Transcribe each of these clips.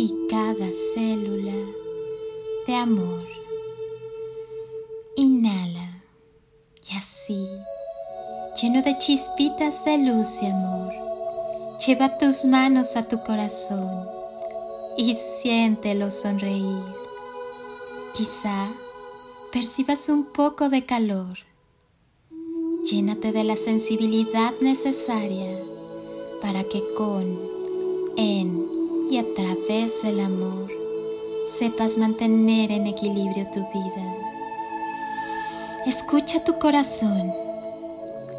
y cada célula de amor. Inhala y así, lleno de chispitas de luz y amor, lleva tus manos a tu corazón y siéntelo sonreír. Quizá percibas un poco de calor. Llénate de la sensibilidad necesaria para que con, en y a través del amor sepas mantener en equilibrio tu vida. Escucha tu corazón,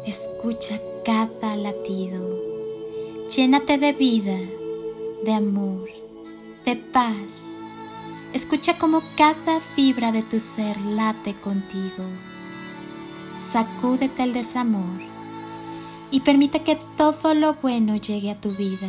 escucha cada latido, llénate de vida, de amor, de paz. Escucha como cada fibra de tu ser late contigo. Sacúdete el desamor y permite que todo lo bueno llegue a tu vida.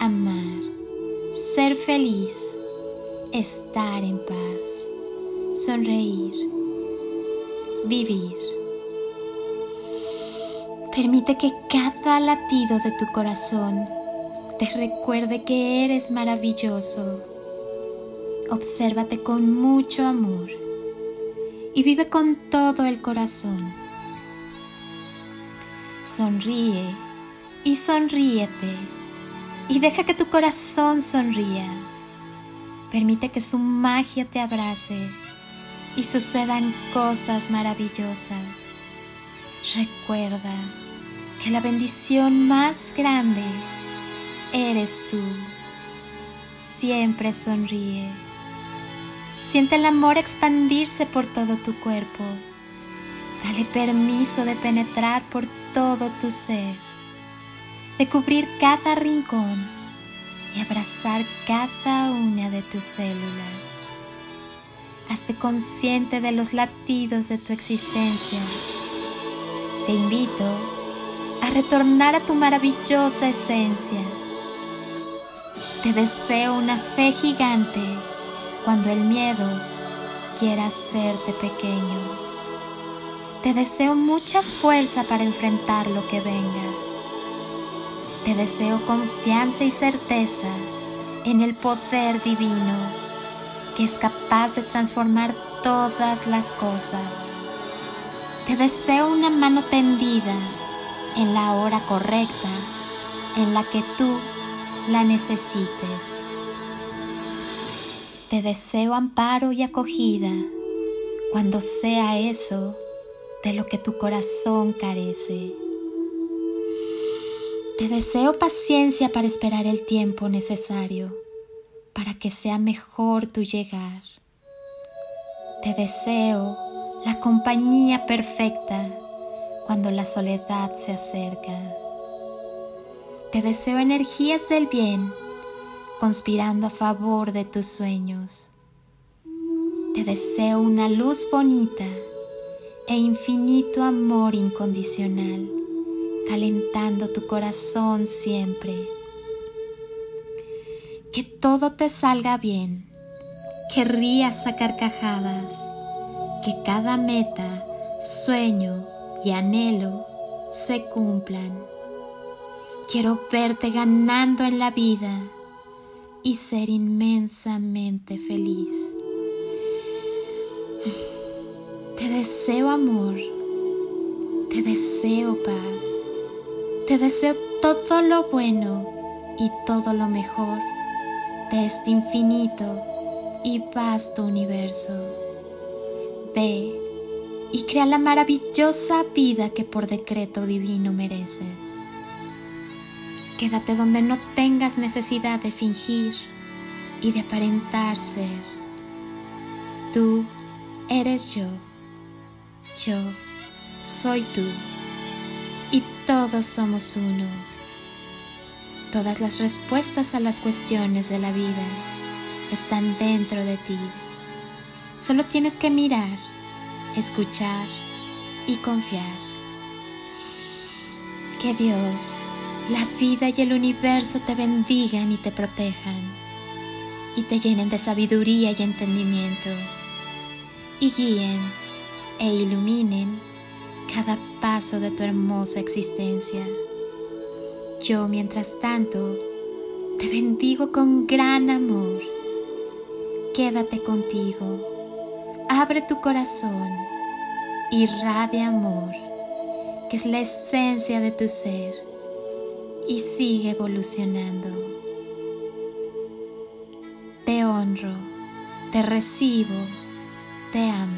amar, ser feliz, estar en paz, sonreír vivir. Permite que cada latido de tu corazón te recuerde que eres maravilloso. Obsérvate con mucho amor y vive con todo el corazón. Sonríe y sonríete y deja que tu corazón sonría. Permite que su magia te abrace y sucedan cosas maravillosas. Recuerda que la bendición más grande eres tú. Siempre sonríe. Siente el amor expandirse por todo tu cuerpo. Dale permiso de penetrar por todo tu ser, de cubrir cada rincón y abrazar cada una de tus células. Hazte consciente de los latidos de tu existencia. Te invito a retornar a tu maravillosa esencia. Te deseo una fe gigante cuando el miedo quiera hacerte pequeño. Te deseo mucha fuerza para enfrentar lo que venga. Te deseo confianza y certeza en el poder divino que es capaz de transformar todas las cosas. Te deseo una mano tendida en la hora correcta en la que tú la necesites. Te deseo amparo y acogida cuando sea eso de lo que tu corazón carece. Te deseo paciencia para esperar el tiempo necesario para que sea mejor tu llegar. Te deseo la compañía perfecta cuando la soledad se acerca. Te deseo energías del bien conspirando a favor de tus sueños. Te deseo una luz bonita e infinito amor incondicional calentando tu corazón siempre. Que todo te salga bien, que rías a carcajadas, que cada meta, sueño y anhelo se cumplan. Quiero verte ganando en la vida y ser inmensamente feliz. Te deseo amor, te deseo paz, te deseo todo lo bueno y todo lo mejor de este infinito y vasto universo. Ve y crea la maravillosa vida que por decreto divino mereces. Quédate donde no tengas necesidad de fingir y de aparentar ser. Tú eres yo, yo soy tú y todos somos uno. Todas las respuestas a las cuestiones de la vida están dentro de ti. Solo tienes que mirar, escuchar y confiar. Que Dios la vida y el universo te bendigan y te protejan, y te llenen de sabiduría y entendimiento, y guíen e iluminen cada paso de tu hermosa existencia. Yo, mientras tanto, te bendigo con gran amor. Quédate contigo, abre tu corazón, irradia amor, que es la esencia de tu ser y sigue evolucionando. Te honro, te recibo, te amo.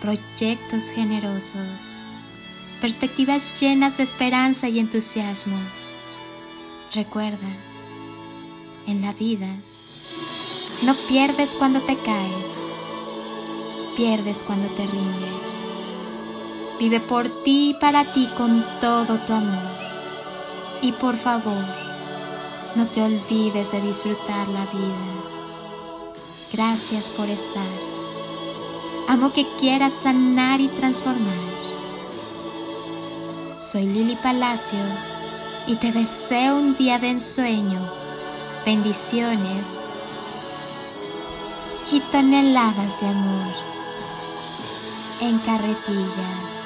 proyectos generosos, perspectivas llenas de esperanza y entusiasmo. Recuerda, en la vida no pierdes cuando te caes, pierdes cuando te rindes. Vive por ti y para ti con todo tu amor. Y por favor, no te olvides de disfrutar la vida. Gracias por estar. Amo que quieras sanar y transformar. Soy Lili Palacio y te deseo un día de ensueño, bendiciones y toneladas de amor en carretillas.